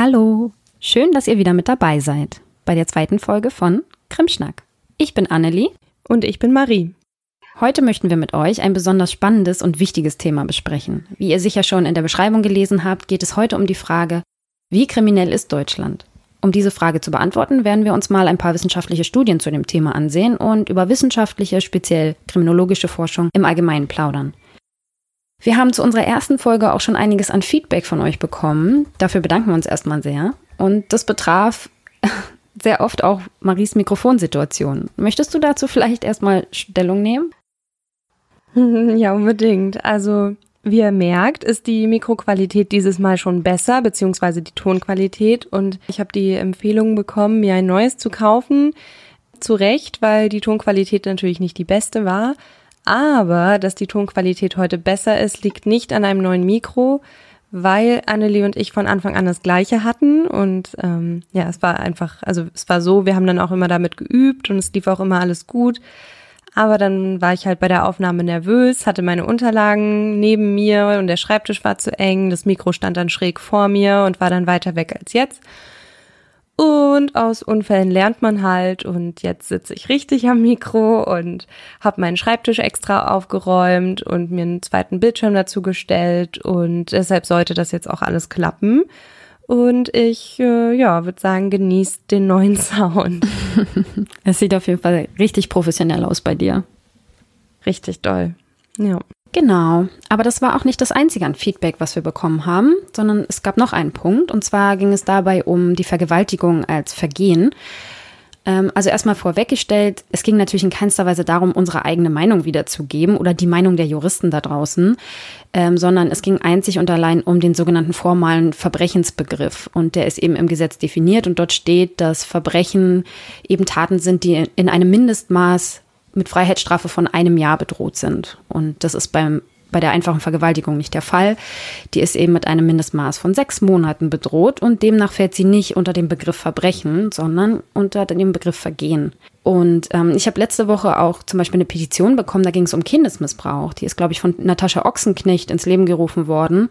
Hallo, schön, dass ihr wieder mit dabei seid bei der zweiten Folge von Krimschnack. Ich bin Annelie und ich bin Marie. Heute möchten wir mit euch ein besonders spannendes und wichtiges Thema besprechen. Wie ihr sicher schon in der Beschreibung gelesen habt, geht es heute um die Frage, wie kriminell ist Deutschland? Um diese Frage zu beantworten, werden wir uns mal ein paar wissenschaftliche Studien zu dem Thema ansehen und über wissenschaftliche, speziell kriminologische Forschung im Allgemeinen plaudern. Wir haben zu unserer ersten Folge auch schon einiges an Feedback von euch bekommen. Dafür bedanken wir uns erstmal sehr. Und das betraf sehr oft auch Maries Mikrofonsituation. Möchtest du dazu vielleicht erstmal Stellung nehmen? Ja, unbedingt. Also, wie ihr merkt, ist die Mikroqualität dieses Mal schon besser, beziehungsweise die Tonqualität. Und ich habe die Empfehlung bekommen, mir ein neues zu kaufen. Zu Recht, weil die Tonqualität natürlich nicht die beste war. Aber dass die Tonqualität heute besser ist, liegt nicht an einem neuen Mikro, weil Annelie und ich von Anfang an das gleiche hatten. Und ähm, ja, es war einfach, also es war so, wir haben dann auch immer damit geübt und es lief auch immer alles gut. Aber dann war ich halt bei der Aufnahme nervös, hatte meine Unterlagen neben mir und der Schreibtisch war zu eng, das Mikro stand dann schräg vor mir und war dann weiter weg als jetzt. Und aus Unfällen lernt man halt und jetzt sitze ich richtig am Mikro und habe meinen Schreibtisch extra aufgeräumt und mir einen zweiten Bildschirm dazu gestellt und deshalb sollte das jetzt auch alles klappen. Und ich, äh, ja, würde sagen, genießt den neuen Sound. es sieht auf jeden Fall richtig professionell aus bei dir. Richtig doll. Ja. Genau, aber das war auch nicht das einzige an Feedback, was wir bekommen haben, sondern es gab noch einen Punkt. Und zwar ging es dabei um die Vergewaltigung als Vergehen. Ähm, also erstmal vorweggestellt, es ging natürlich in keinster Weise darum, unsere eigene Meinung wiederzugeben oder die Meinung der Juristen da draußen, ähm, sondern es ging einzig und allein um den sogenannten formalen Verbrechensbegriff. Und der ist eben im Gesetz definiert. Und dort steht, dass Verbrechen eben Taten sind, die in einem Mindestmaß mit Freiheitsstrafe von einem Jahr bedroht sind. Und das ist beim, bei der einfachen Vergewaltigung nicht der Fall. Die ist eben mit einem Mindestmaß von sechs Monaten bedroht und demnach fällt sie nicht unter den Begriff Verbrechen, sondern unter den Begriff Vergehen. Und ähm, ich habe letzte Woche auch zum Beispiel eine Petition bekommen, da ging es um Kindesmissbrauch. Die ist, glaube ich, von Natascha Ochsenknecht ins Leben gerufen worden.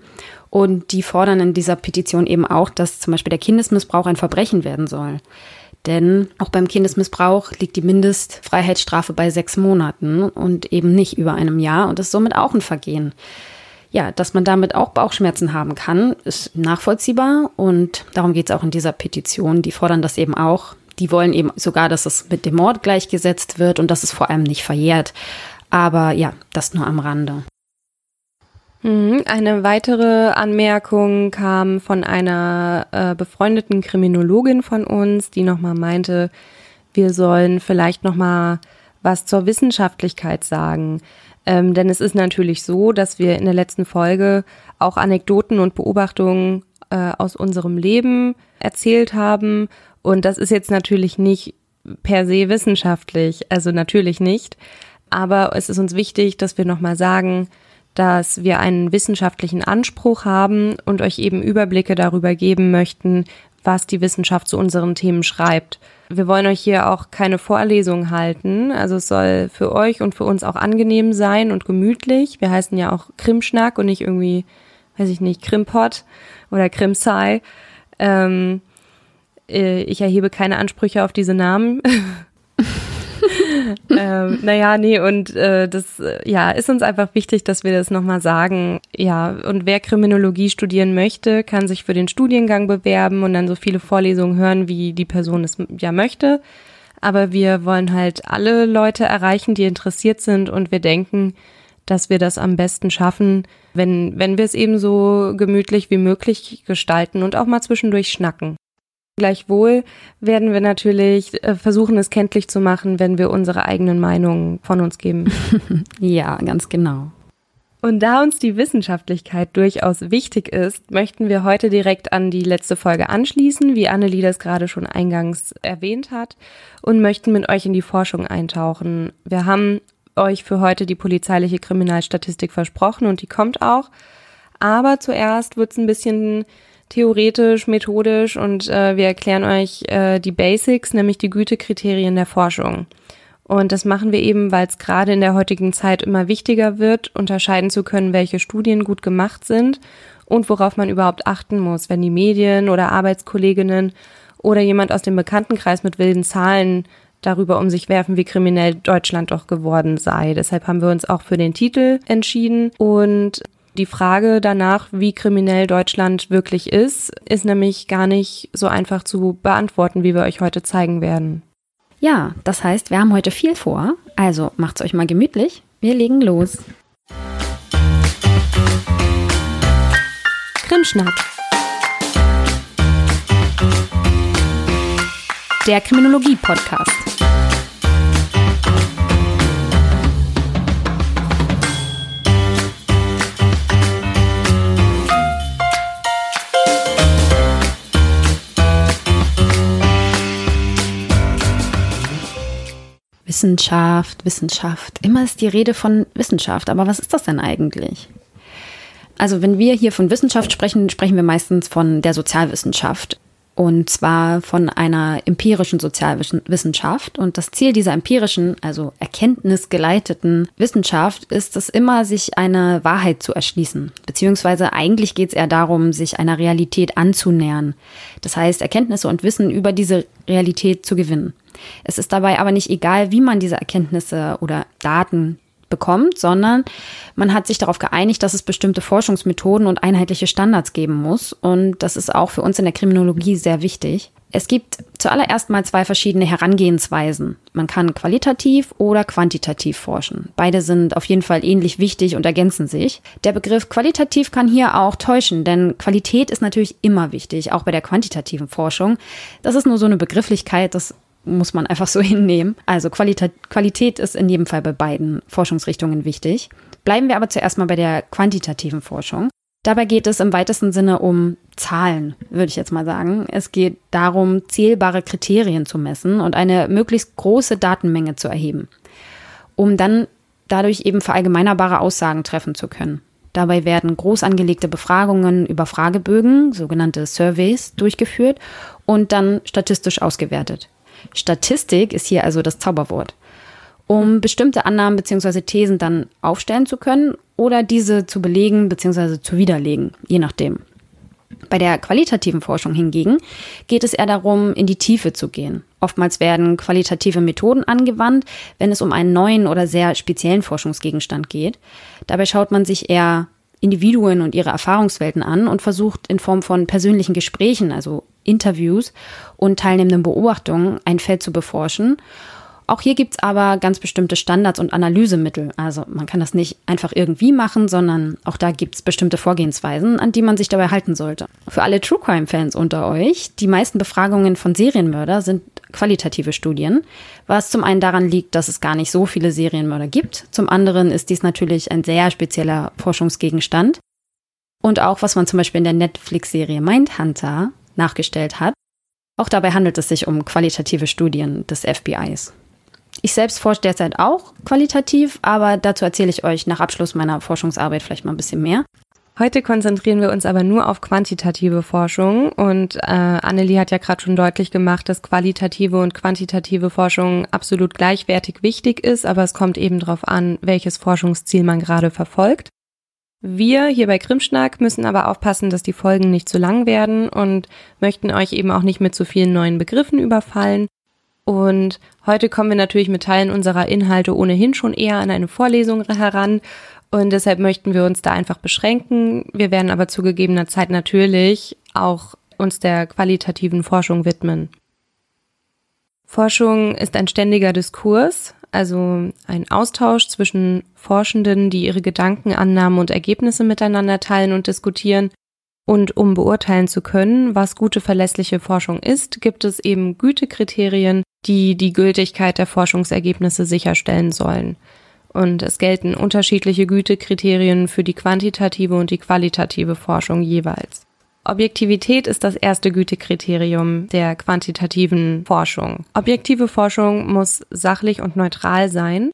Und die fordern in dieser Petition eben auch, dass zum Beispiel der Kindesmissbrauch ein Verbrechen werden soll. Denn auch beim Kindesmissbrauch liegt die Mindestfreiheitsstrafe bei sechs Monaten und eben nicht über einem Jahr und ist somit auch ein Vergehen. Ja, dass man damit auch Bauchschmerzen haben kann, ist nachvollziehbar und darum geht es auch in dieser Petition. Die fordern das eben auch. Die wollen eben sogar, dass es mit dem Mord gleichgesetzt wird und dass es vor allem nicht verjährt. Aber ja, das nur am Rande. Mhm. Eine weitere Anmerkung kam von einer äh, befreundeten Kriminologin von uns, die nochmal meinte, wir sollen vielleicht nochmal was zur Wissenschaftlichkeit sagen. Ähm, denn es ist natürlich so, dass wir in der letzten Folge auch Anekdoten und Beobachtungen äh, aus unserem Leben erzählt haben. Und das ist jetzt natürlich nicht per se wissenschaftlich, also natürlich nicht. Aber es ist uns wichtig, dass wir nochmal sagen, dass wir einen wissenschaftlichen Anspruch haben und euch eben Überblicke darüber geben möchten, was die Wissenschaft zu unseren Themen schreibt. Wir wollen euch hier auch keine Vorlesung halten. Also es soll für euch und für uns auch angenehm sein und gemütlich. Wir heißen ja auch Krimschnack und nicht irgendwie, weiß ich nicht, Krimpot oder Krimsai. Ähm, äh, ich erhebe keine Ansprüche auf diese Namen. ähm, naja, nee, und äh, das äh, ja, ist uns einfach wichtig, dass wir das nochmal sagen. Ja, und wer Kriminologie studieren möchte, kann sich für den Studiengang bewerben und dann so viele Vorlesungen hören, wie die Person es ja möchte. Aber wir wollen halt alle Leute erreichen, die interessiert sind und wir denken, dass wir das am besten schaffen, wenn, wenn wir es eben so gemütlich wie möglich gestalten und auch mal zwischendurch schnacken. Gleichwohl werden wir natürlich äh, versuchen, es kenntlich zu machen, wenn wir unsere eigenen Meinungen von uns geben. ja, ganz genau. Und da uns die Wissenschaftlichkeit durchaus wichtig ist, möchten wir heute direkt an die letzte Folge anschließen, wie Annelie das gerade schon eingangs erwähnt hat, und möchten mit euch in die Forschung eintauchen. Wir haben euch für heute die polizeiliche Kriminalstatistik versprochen und die kommt auch. Aber zuerst wird es ein bisschen theoretisch, methodisch und äh, wir erklären euch äh, die Basics, nämlich die Gütekriterien der Forschung. Und das machen wir eben, weil es gerade in der heutigen Zeit immer wichtiger wird, unterscheiden zu können, welche Studien gut gemacht sind und worauf man überhaupt achten muss, wenn die Medien oder Arbeitskolleginnen oder jemand aus dem Bekanntenkreis mit wilden Zahlen darüber um sich werfen, wie kriminell Deutschland doch geworden sei. Deshalb haben wir uns auch für den Titel entschieden und die Frage danach, wie kriminell Deutschland wirklich ist, ist nämlich gar nicht so einfach zu beantworten, wie wir euch heute zeigen werden. Ja, das heißt, wir haben heute viel vor, also macht's euch mal gemütlich. Wir legen los. Krimschnack. Der Kriminologie-Podcast. Wissenschaft, Wissenschaft. Immer ist die Rede von Wissenschaft. Aber was ist das denn eigentlich? Also wenn wir hier von Wissenschaft sprechen, sprechen wir meistens von der Sozialwissenschaft. Und zwar von einer empirischen Sozialwissenschaft. Und das Ziel dieser empirischen, also erkenntnisgeleiteten Wissenschaft ist es immer, sich eine Wahrheit zu erschließen. Beziehungsweise eigentlich geht es eher darum, sich einer Realität anzunähern. Das heißt, Erkenntnisse und Wissen über diese Realität zu gewinnen. Es ist dabei aber nicht egal, wie man diese Erkenntnisse oder Daten bekommt, sondern man hat sich darauf geeinigt, dass es bestimmte Forschungsmethoden und einheitliche Standards geben muss. Und das ist auch für uns in der Kriminologie sehr wichtig. Es gibt zuallererst mal zwei verschiedene Herangehensweisen. Man kann qualitativ oder quantitativ forschen. Beide sind auf jeden Fall ähnlich wichtig und ergänzen sich. Der Begriff qualitativ kann hier auch täuschen, denn Qualität ist natürlich immer wichtig, auch bei der quantitativen Forschung. Das ist nur so eine Begrifflichkeit, das muss man einfach so hinnehmen. Also Qualität, Qualität ist in jedem Fall bei beiden Forschungsrichtungen wichtig. Bleiben wir aber zuerst mal bei der quantitativen Forschung. Dabei geht es im weitesten Sinne um Zahlen, würde ich jetzt mal sagen. Es geht darum, zählbare Kriterien zu messen und eine möglichst große Datenmenge zu erheben, um dann dadurch eben verallgemeinerbare Aussagen treffen zu können. Dabei werden groß angelegte Befragungen über Fragebögen, sogenannte Surveys, durchgeführt und dann statistisch ausgewertet. Statistik ist hier also das Zauberwort, um bestimmte Annahmen bzw. Thesen dann aufstellen zu können oder diese zu belegen bzw. zu widerlegen, je nachdem. Bei der qualitativen Forschung hingegen geht es eher darum, in die Tiefe zu gehen. Oftmals werden qualitative Methoden angewandt, wenn es um einen neuen oder sehr speziellen Forschungsgegenstand geht. Dabei schaut man sich eher Individuen und ihre Erfahrungswelten an und versucht in Form von persönlichen Gesprächen, also Interviews und teilnehmenden Beobachtungen ein Feld zu beforschen. Auch hier gibt's aber ganz bestimmte Standards und Analysemittel. Also man kann das nicht einfach irgendwie machen, sondern auch da gibt's bestimmte Vorgehensweisen, an die man sich dabei halten sollte. Für alle True Crime-Fans unter euch, die meisten Befragungen von Serienmörder sind qualitative Studien, was zum einen daran liegt, dass es gar nicht so viele Serienmörder gibt. Zum anderen ist dies natürlich ein sehr spezieller Forschungsgegenstand. Und auch was man zum Beispiel in der Netflix-Serie Mindhunter nachgestellt hat. Auch dabei handelt es sich um qualitative Studien des FBIs. Ich selbst forsche derzeit auch qualitativ, aber dazu erzähle ich euch nach Abschluss meiner Forschungsarbeit vielleicht mal ein bisschen mehr. Heute konzentrieren wir uns aber nur auf quantitative Forschung und äh, Annelie hat ja gerade schon deutlich gemacht, dass qualitative und quantitative Forschung absolut gleichwertig wichtig ist, aber es kommt eben darauf an, welches Forschungsziel man gerade verfolgt. Wir hier bei Krimschnack müssen aber aufpassen, dass die Folgen nicht zu lang werden und möchten euch eben auch nicht mit zu vielen neuen Begriffen überfallen. Und heute kommen wir natürlich mit Teilen unserer Inhalte ohnehin schon eher an eine Vorlesung heran. Und deshalb möchten wir uns da einfach beschränken. Wir werden aber zu gegebener Zeit natürlich auch uns der qualitativen Forschung widmen. Forschung ist ein ständiger Diskurs, also ein Austausch zwischen Forschenden, die ihre Gedanken, Annahmen und Ergebnisse miteinander teilen und diskutieren. Und um beurteilen zu können, was gute verlässliche Forschung ist, gibt es eben Gütekriterien, die die Gültigkeit der Forschungsergebnisse sicherstellen sollen. Und es gelten unterschiedliche Gütekriterien für die quantitative und die qualitative Forschung jeweils. Objektivität ist das erste Gütekriterium der quantitativen Forschung. Objektive Forschung muss sachlich und neutral sein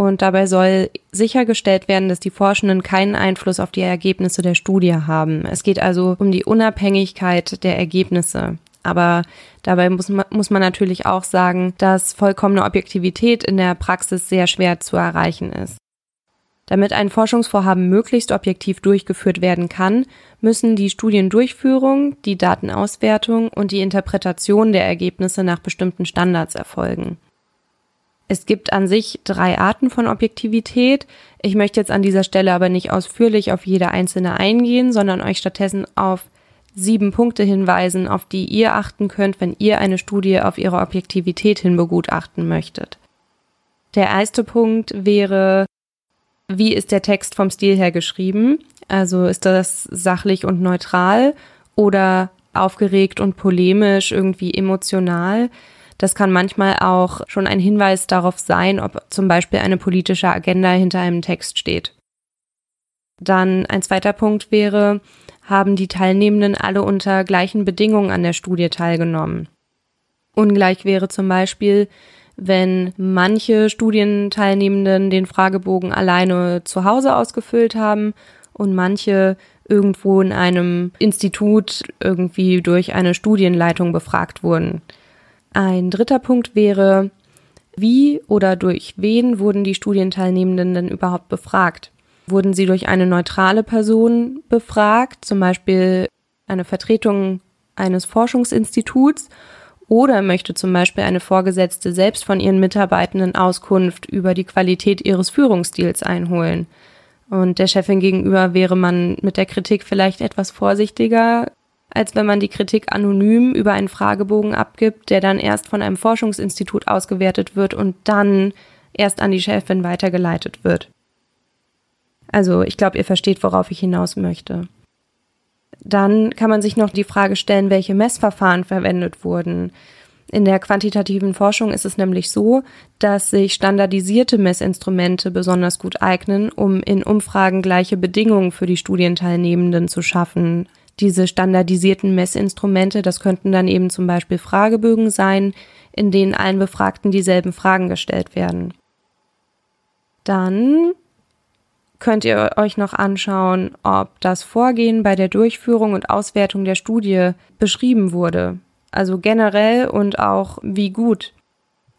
und dabei soll sichergestellt werden, dass die Forschenden keinen Einfluss auf die Ergebnisse der Studie haben. Es geht also um die Unabhängigkeit der Ergebnisse. Aber dabei muss man, muss man natürlich auch sagen, dass vollkommene Objektivität in der Praxis sehr schwer zu erreichen ist. Damit ein Forschungsvorhaben möglichst objektiv durchgeführt werden kann, müssen die Studiendurchführung, die Datenauswertung und die Interpretation der Ergebnisse nach bestimmten Standards erfolgen. Es gibt an sich drei Arten von Objektivität. Ich möchte jetzt an dieser Stelle aber nicht ausführlich auf jede einzelne eingehen, sondern euch stattdessen auf sieben Punkte hinweisen, auf die ihr achten könnt, wenn ihr eine Studie auf ihre Objektivität hin begutachten möchtet. Der erste Punkt wäre, wie ist der Text vom Stil her geschrieben? Also ist das sachlich und neutral oder aufgeregt und polemisch, irgendwie emotional? Das kann manchmal auch schon ein Hinweis darauf sein, ob zum Beispiel eine politische Agenda hinter einem Text steht. Dann ein zweiter Punkt wäre, haben die Teilnehmenden alle unter gleichen Bedingungen an der Studie teilgenommen. Ungleich wäre zum Beispiel, wenn manche Studienteilnehmenden den Fragebogen alleine zu Hause ausgefüllt haben und manche irgendwo in einem Institut irgendwie durch eine Studienleitung befragt wurden. Ein dritter Punkt wäre, wie oder durch wen wurden die Studienteilnehmenden denn überhaupt befragt? Wurden sie durch eine neutrale Person befragt, zum Beispiel eine Vertretung eines Forschungsinstituts, oder möchte zum Beispiel eine Vorgesetzte selbst von ihren Mitarbeitenden Auskunft über die Qualität ihres Führungsstils einholen? Und der Chefin gegenüber wäre man mit der Kritik vielleicht etwas vorsichtiger, als wenn man die Kritik anonym über einen Fragebogen abgibt, der dann erst von einem Forschungsinstitut ausgewertet wird und dann erst an die Chefin weitergeleitet wird. Also ich glaube, ihr versteht, worauf ich hinaus möchte. Dann kann man sich noch die Frage stellen, welche Messverfahren verwendet wurden. In der quantitativen Forschung ist es nämlich so, dass sich standardisierte Messinstrumente besonders gut eignen, um in Umfragen gleiche Bedingungen für die Studienteilnehmenden zu schaffen diese standardisierten Messinstrumente, das könnten dann eben zum Beispiel Fragebögen sein, in denen allen Befragten dieselben Fragen gestellt werden. Dann könnt ihr euch noch anschauen, ob das Vorgehen bei der Durchführung und Auswertung der Studie beschrieben wurde. Also generell und auch wie gut.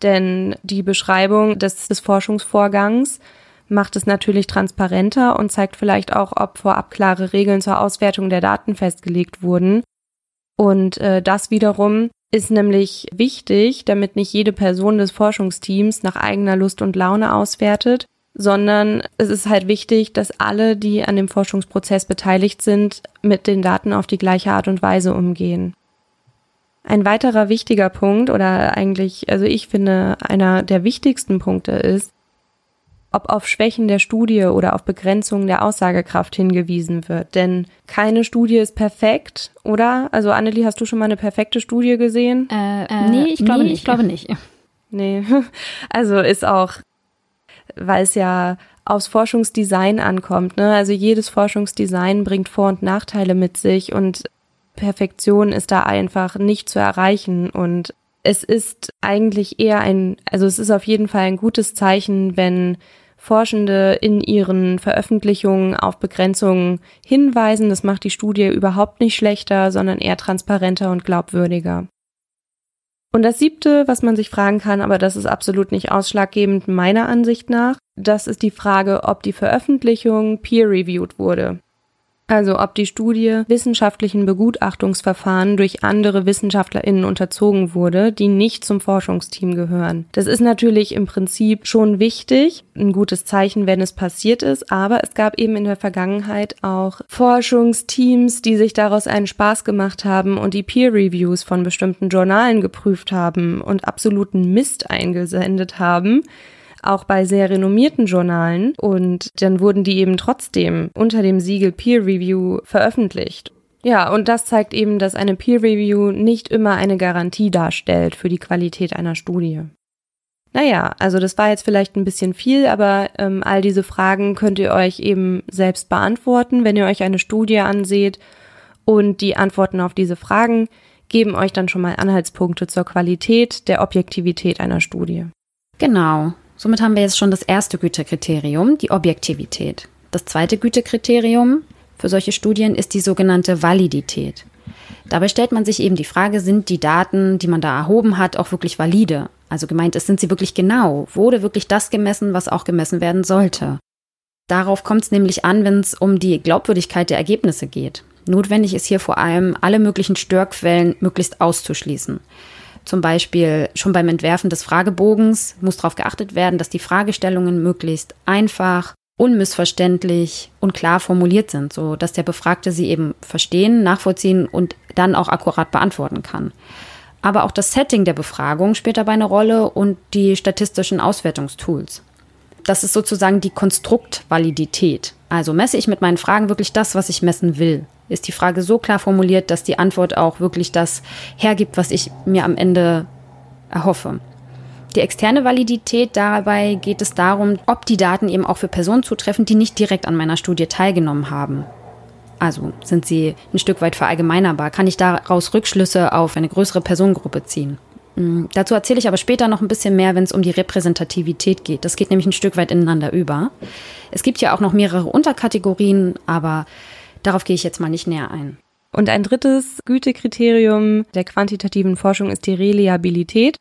Denn die Beschreibung des, des Forschungsvorgangs macht es natürlich transparenter und zeigt vielleicht auch, ob vorab klare Regeln zur Auswertung der Daten festgelegt wurden. Und äh, das wiederum ist nämlich wichtig, damit nicht jede Person des Forschungsteams nach eigener Lust und Laune auswertet, sondern es ist halt wichtig, dass alle, die an dem Forschungsprozess beteiligt sind, mit den Daten auf die gleiche Art und Weise umgehen. Ein weiterer wichtiger Punkt oder eigentlich, also ich finde, einer der wichtigsten Punkte ist, ob auf Schwächen der Studie oder auf Begrenzungen der Aussagekraft hingewiesen wird. Denn keine Studie ist perfekt, oder? Also Annelie, hast du schon mal eine perfekte Studie gesehen? Äh, äh, nee, ich glaube nee, nicht. Ich glaube nicht. Nee, also ist auch, weil es ja aufs Forschungsdesign ankommt. Ne? Also jedes Forschungsdesign bringt Vor- und Nachteile mit sich und Perfektion ist da einfach nicht zu erreichen und es ist eigentlich eher ein, also es ist auf jeden Fall ein gutes Zeichen, wenn Forschende in ihren Veröffentlichungen auf Begrenzungen hinweisen. Das macht die Studie überhaupt nicht schlechter, sondern eher transparenter und glaubwürdiger. Und das siebte, was man sich fragen kann, aber das ist absolut nicht ausschlaggebend meiner Ansicht nach, das ist die Frage, ob die Veröffentlichung peer-reviewed wurde. Also ob die Studie wissenschaftlichen Begutachtungsverfahren durch andere Wissenschaftlerinnen unterzogen wurde, die nicht zum Forschungsteam gehören. Das ist natürlich im Prinzip schon wichtig, ein gutes Zeichen, wenn es passiert ist, aber es gab eben in der Vergangenheit auch Forschungsteams, die sich daraus einen Spaß gemacht haben und die Peer Reviews von bestimmten Journalen geprüft haben und absoluten Mist eingesendet haben auch bei sehr renommierten Journalen und dann wurden die eben trotzdem unter dem Siegel Peer Review veröffentlicht. Ja, und das zeigt eben, dass eine Peer Review nicht immer eine Garantie darstellt für die Qualität einer Studie. Naja, also das war jetzt vielleicht ein bisschen viel, aber ähm, all diese Fragen könnt ihr euch eben selbst beantworten, wenn ihr euch eine Studie anseht. Und die Antworten auf diese Fragen geben euch dann schon mal Anhaltspunkte zur Qualität der Objektivität einer Studie. Genau. Somit haben wir jetzt schon das erste Gütekriterium, die Objektivität. Das zweite Gütekriterium für solche Studien ist die sogenannte Validität. Dabei stellt man sich eben die Frage, sind die Daten, die man da erhoben hat, auch wirklich valide? Also gemeint ist, sind sie wirklich genau? Wurde wirklich das gemessen, was auch gemessen werden sollte? Darauf kommt es nämlich an, wenn es um die Glaubwürdigkeit der Ergebnisse geht. Notwendig ist hier vor allem, alle möglichen Störquellen möglichst auszuschließen. Zum Beispiel schon beim Entwerfen des Fragebogens muss darauf geachtet werden, dass die Fragestellungen möglichst einfach, unmissverständlich und klar formuliert sind, so dass der Befragte sie eben verstehen, nachvollziehen und dann auch akkurat beantworten kann. Aber auch das Setting der Befragung spielt dabei eine Rolle und die statistischen Auswertungstools. Das ist sozusagen die Konstruktvalidität. Also messe ich mit meinen Fragen wirklich das, was ich messen will? Ist die Frage so klar formuliert, dass die Antwort auch wirklich das hergibt, was ich mir am Ende erhoffe? Die externe Validität, dabei geht es darum, ob die Daten eben auch für Personen zutreffen, die nicht direkt an meiner Studie teilgenommen haben. Also sind sie ein Stück weit verallgemeinerbar? Kann ich daraus Rückschlüsse auf eine größere Personengruppe ziehen? Hm, dazu erzähle ich aber später noch ein bisschen mehr, wenn es um die Repräsentativität geht. Das geht nämlich ein Stück weit ineinander über. Es gibt ja auch noch mehrere Unterkategorien, aber darauf gehe ich jetzt mal nicht näher ein. Und ein drittes Gütekriterium der quantitativen Forschung ist die Reliabilität.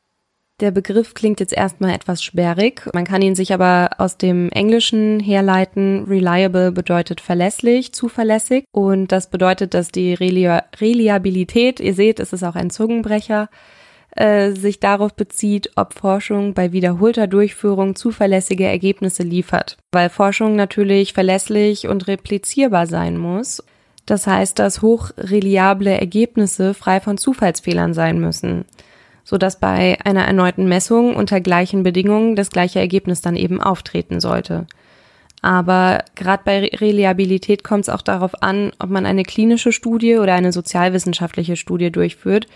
Der Begriff klingt jetzt erstmal etwas sperrig. Man kann ihn sich aber aus dem Englischen herleiten. Reliable bedeutet verlässlich, zuverlässig. Und das bedeutet, dass die Reliabilität, ihr seht, es ist auch ein Zungenbrecher, äh, sich darauf bezieht, ob Forschung bei wiederholter Durchführung zuverlässige Ergebnisse liefert. Weil Forschung natürlich verlässlich und replizierbar sein muss. Das heißt, dass hochreliable Ergebnisse frei von Zufallsfehlern sein müssen so dass bei einer erneuten Messung unter gleichen Bedingungen das gleiche Ergebnis dann eben auftreten sollte. Aber gerade bei Reliabilität kommt es auch darauf an, ob man eine klinische Studie oder eine sozialwissenschaftliche Studie durchführt,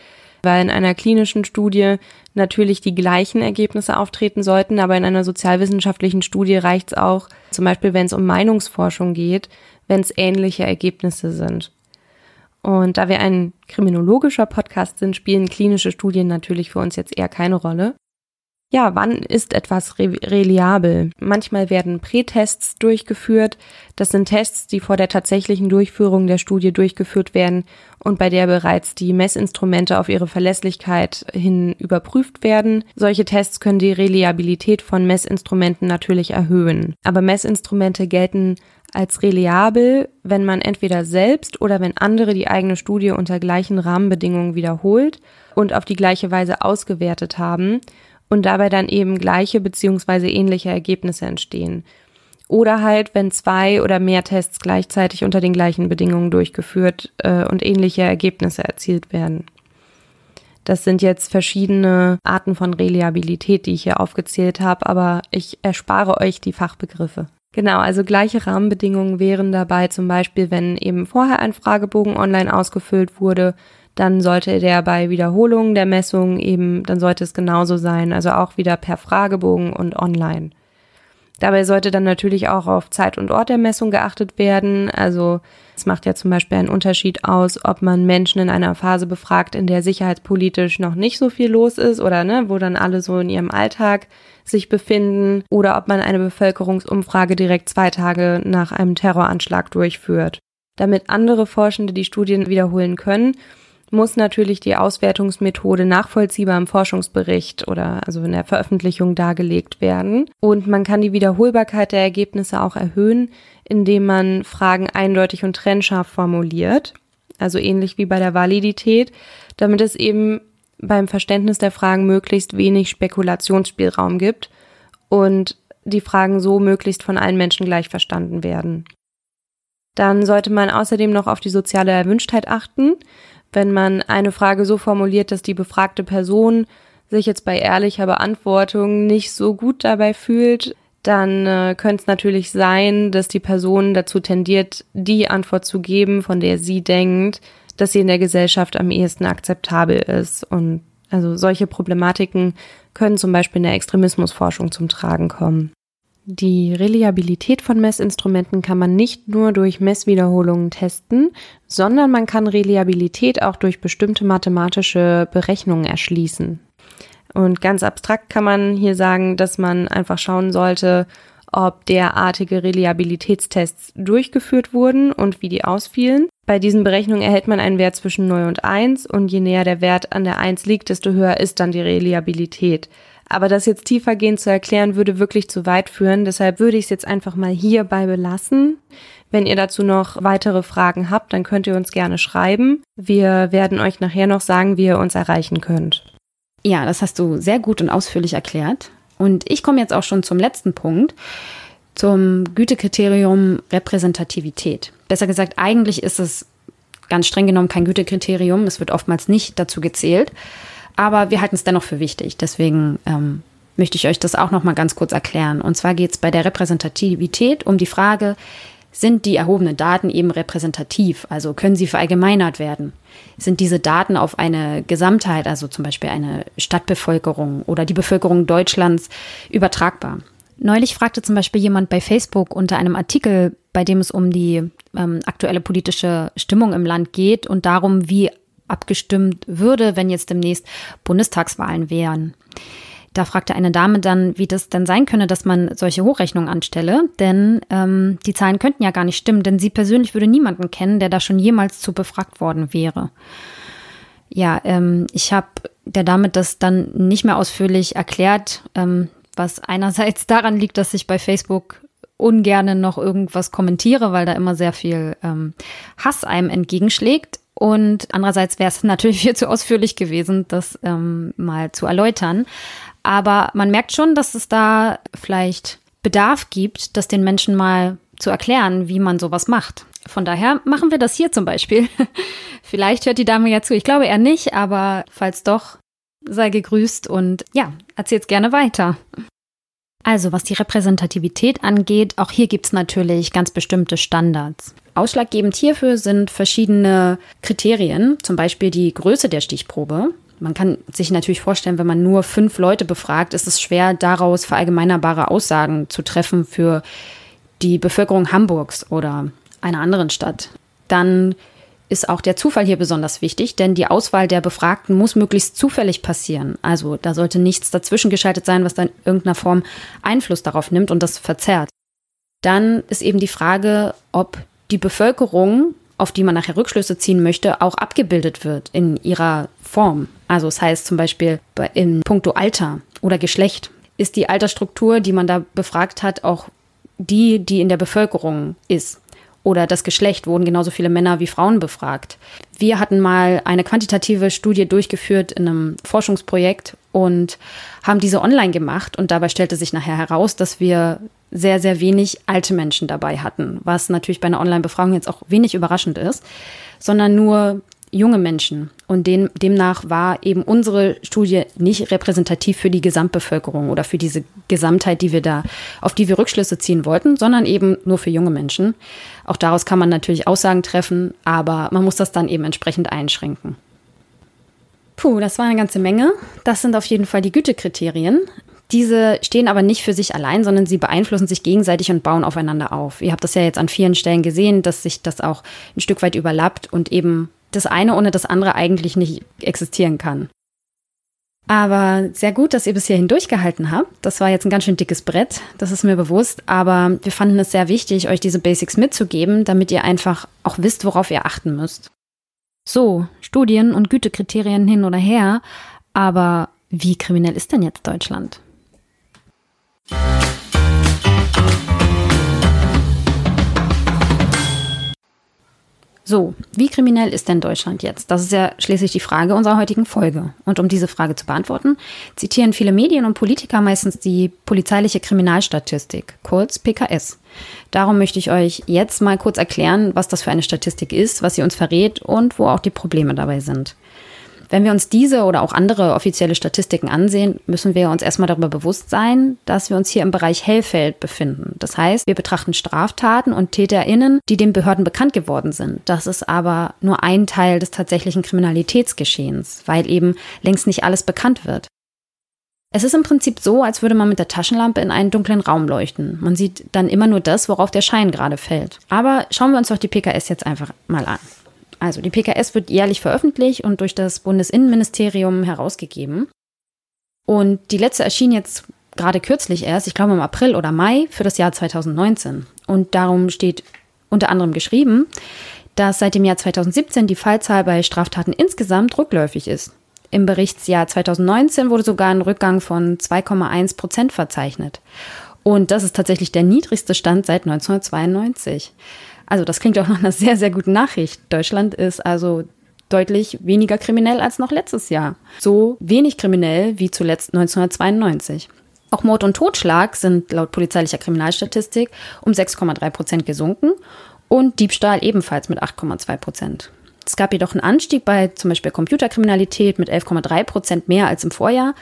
weil in einer klinischen Studie natürlich die gleichen Ergebnisse auftreten sollten, aber in einer sozialwissenschaftlichen Studie reicht es auch, zum Beispiel wenn es um Meinungsforschung geht, wenn es ähnliche Ergebnisse sind. Und da wir ein kriminologischer Podcast sind, spielen klinische Studien natürlich für uns jetzt eher keine Rolle. Ja, wann ist etwas re reliabel? Manchmal werden Prätests durchgeführt. Das sind Tests, die vor der tatsächlichen Durchführung der Studie durchgeführt werden und bei der bereits die Messinstrumente auf ihre Verlässlichkeit hin überprüft werden. Solche Tests können die Reliabilität von Messinstrumenten natürlich erhöhen. Aber Messinstrumente gelten als reliabel, wenn man entweder selbst oder wenn andere die eigene Studie unter gleichen Rahmenbedingungen wiederholt und auf die gleiche Weise ausgewertet haben und dabei dann eben gleiche bzw. ähnliche Ergebnisse entstehen. Oder halt, wenn zwei oder mehr Tests gleichzeitig unter den gleichen Bedingungen durchgeführt äh, und ähnliche Ergebnisse erzielt werden. Das sind jetzt verschiedene Arten von Reliabilität, die ich hier aufgezählt habe, aber ich erspare euch die Fachbegriffe. Genau, also gleiche Rahmenbedingungen wären dabei zum Beispiel, wenn eben vorher ein Fragebogen online ausgefüllt wurde, dann sollte der bei Wiederholungen der Messung eben, dann sollte es genauso sein, also auch wieder per Fragebogen und online. Dabei sollte dann natürlich auch auf Zeit und Ort der Messung geachtet werden. Also es macht ja zum Beispiel einen Unterschied aus, ob man Menschen in einer Phase befragt, in der sicherheitspolitisch noch nicht so viel los ist oder ne, wo dann alle so in ihrem Alltag sich befinden oder ob man eine Bevölkerungsumfrage direkt zwei Tage nach einem Terroranschlag durchführt. Damit andere Forschende die Studien wiederholen können, muss natürlich die Auswertungsmethode nachvollziehbar im Forschungsbericht oder also in der Veröffentlichung dargelegt werden. Und man kann die Wiederholbarkeit der Ergebnisse auch erhöhen, indem man Fragen eindeutig und trennscharf formuliert. Also ähnlich wie bei der Validität, damit es eben beim Verständnis der Fragen möglichst wenig Spekulationsspielraum gibt und die Fragen so möglichst von allen Menschen gleich verstanden werden. Dann sollte man außerdem noch auf die soziale Erwünschtheit achten wenn man eine Frage so formuliert, dass die befragte Person sich jetzt bei ehrlicher Beantwortung nicht so gut dabei fühlt, dann äh, könnte es natürlich sein, dass die Person dazu tendiert, die Antwort zu geben, von der sie denkt, dass sie in der Gesellschaft am ehesten akzeptabel ist. Und also solche Problematiken können zum Beispiel in der Extremismusforschung zum Tragen kommen. Die Reliabilität von Messinstrumenten kann man nicht nur durch Messwiederholungen testen, sondern man kann Reliabilität auch durch bestimmte mathematische Berechnungen erschließen. Und ganz abstrakt kann man hier sagen, dass man einfach schauen sollte, ob derartige Reliabilitätstests durchgeführt wurden und wie die ausfielen. Bei diesen Berechnungen erhält man einen Wert zwischen 0 und 1 und je näher der Wert an der 1 liegt, desto höher ist dann die Reliabilität. Aber das jetzt tiefergehend zu erklären, würde wirklich zu weit führen. Deshalb würde ich es jetzt einfach mal hierbei belassen. Wenn ihr dazu noch weitere Fragen habt, dann könnt ihr uns gerne schreiben. Wir werden euch nachher noch sagen, wie ihr uns erreichen könnt. Ja, das hast du sehr gut und ausführlich erklärt. Und ich komme jetzt auch schon zum letzten Punkt, zum Gütekriterium Repräsentativität. Besser gesagt, eigentlich ist es ganz streng genommen kein Gütekriterium. Es wird oftmals nicht dazu gezählt. Aber wir halten es dennoch für wichtig. Deswegen ähm, möchte ich euch das auch noch mal ganz kurz erklären. Und zwar geht es bei der Repräsentativität um die Frage, sind die erhobenen Daten eben repräsentativ? Also können sie verallgemeinert werden? Sind diese Daten auf eine Gesamtheit, also zum Beispiel eine Stadtbevölkerung oder die Bevölkerung Deutschlands, übertragbar? Neulich fragte zum Beispiel jemand bei Facebook unter einem Artikel, bei dem es um die ähm, aktuelle politische Stimmung im Land geht und darum, wie abgestimmt würde, wenn jetzt demnächst Bundestagswahlen wären. Da fragte eine Dame dann, wie das denn sein könne, dass man solche Hochrechnungen anstelle, denn ähm, die Zahlen könnten ja gar nicht stimmen, denn sie persönlich würde niemanden kennen, der da schon jemals zu befragt worden wäre. Ja, ähm, ich habe der Dame das dann nicht mehr ausführlich erklärt, ähm, was einerseits daran liegt, dass ich bei Facebook ungerne noch irgendwas kommentiere, weil da immer sehr viel ähm, Hass einem entgegenschlägt. Und andererseits wäre es natürlich viel zu ausführlich gewesen, das ähm, mal zu erläutern. Aber man merkt schon, dass es da vielleicht Bedarf gibt, das den Menschen mal zu erklären, wie man sowas macht. Von daher machen wir das hier zum Beispiel. vielleicht hört die Dame ja zu. Ich glaube eher nicht, aber falls doch, sei gegrüßt und ja, erzähl's gerne weiter. Also, was die Repräsentativität angeht, auch hier gibt es natürlich ganz bestimmte Standards. Ausschlaggebend hierfür sind verschiedene Kriterien, zum Beispiel die Größe der Stichprobe. Man kann sich natürlich vorstellen, wenn man nur fünf Leute befragt, ist es schwer, daraus verallgemeinerbare Aussagen zu treffen für die Bevölkerung Hamburgs oder einer anderen Stadt. Dann ist auch der Zufall hier besonders wichtig, denn die Auswahl der Befragten muss möglichst zufällig passieren. Also da sollte nichts dazwischen geschaltet sein, was dann in irgendeiner Form Einfluss darauf nimmt und das verzerrt. Dann ist eben die Frage, ob die Bevölkerung auf die man nachher Rückschlüsse ziehen möchte, auch abgebildet wird in ihrer Form. Also das heißt zum Beispiel in puncto Alter oder Geschlecht. Ist die Altersstruktur, die man da befragt hat, auch die, die in der Bevölkerung ist? Oder das Geschlecht wurden genauso viele Männer wie Frauen befragt. Wir hatten mal eine quantitative Studie durchgeführt in einem Forschungsprojekt und haben diese online gemacht. Und dabei stellte sich nachher heraus, dass wir sehr, sehr wenig alte Menschen dabei hatten, was natürlich bei einer Online-Befragung jetzt auch wenig überraschend ist, sondern nur junge Menschen. Und den, demnach war eben unsere Studie nicht repräsentativ für die Gesamtbevölkerung oder für diese Gesamtheit, die wir da, auf die wir Rückschlüsse ziehen wollten, sondern eben nur für junge Menschen. Auch daraus kann man natürlich Aussagen treffen, aber man muss das dann eben entsprechend einschränken. Puh, das war eine ganze Menge. Das sind auf jeden Fall die Gütekriterien. Diese stehen aber nicht für sich allein, sondern sie beeinflussen sich gegenseitig und bauen aufeinander auf. Ihr habt das ja jetzt an vielen Stellen gesehen, dass sich das auch ein Stück weit überlappt und eben das eine ohne das andere eigentlich nicht existieren kann. Aber sehr gut, dass ihr bis hierhin durchgehalten habt. Das war jetzt ein ganz schön dickes Brett, das ist mir bewusst. Aber wir fanden es sehr wichtig, euch diese Basics mitzugeben, damit ihr einfach auch wisst, worauf ihr achten müsst. So, Studien und Gütekriterien hin oder her. Aber wie kriminell ist denn jetzt Deutschland? So, wie kriminell ist denn Deutschland jetzt? Das ist ja schließlich die Frage unserer heutigen Folge. Und um diese Frage zu beantworten, zitieren viele Medien und Politiker meistens die polizeiliche Kriminalstatistik, kurz PKS. Darum möchte ich euch jetzt mal kurz erklären, was das für eine Statistik ist, was sie uns verrät und wo auch die Probleme dabei sind. Wenn wir uns diese oder auch andere offizielle Statistiken ansehen, müssen wir uns erstmal darüber bewusst sein, dass wir uns hier im Bereich Hellfeld befinden. Das heißt, wir betrachten Straftaten und TäterInnen, die den Behörden bekannt geworden sind. Das ist aber nur ein Teil des tatsächlichen Kriminalitätsgeschehens, weil eben längst nicht alles bekannt wird. Es ist im Prinzip so, als würde man mit der Taschenlampe in einen dunklen Raum leuchten. Man sieht dann immer nur das, worauf der Schein gerade fällt. Aber schauen wir uns doch die PKS jetzt einfach mal an. Also die PKS wird jährlich veröffentlicht und durch das Bundesinnenministerium herausgegeben. Und die letzte erschien jetzt gerade kürzlich erst, ich glaube im April oder Mai für das Jahr 2019. Und darum steht unter anderem geschrieben, dass seit dem Jahr 2017 die Fallzahl bei Straftaten insgesamt rückläufig ist. Im Berichtsjahr 2019 wurde sogar ein Rückgang von 2,1 Prozent verzeichnet. Und das ist tatsächlich der niedrigste Stand seit 1992. Also das klingt auch nach einer sehr, sehr guten Nachricht. Deutschland ist also deutlich weniger kriminell als noch letztes Jahr. So wenig kriminell wie zuletzt 1992. Auch Mord und Totschlag sind laut polizeilicher Kriminalstatistik um 6,3 Prozent gesunken und Diebstahl ebenfalls mit 8,2 Prozent. Es gab jedoch einen Anstieg bei zum Beispiel Computerkriminalität mit 11,3 Prozent mehr als im Vorjahr.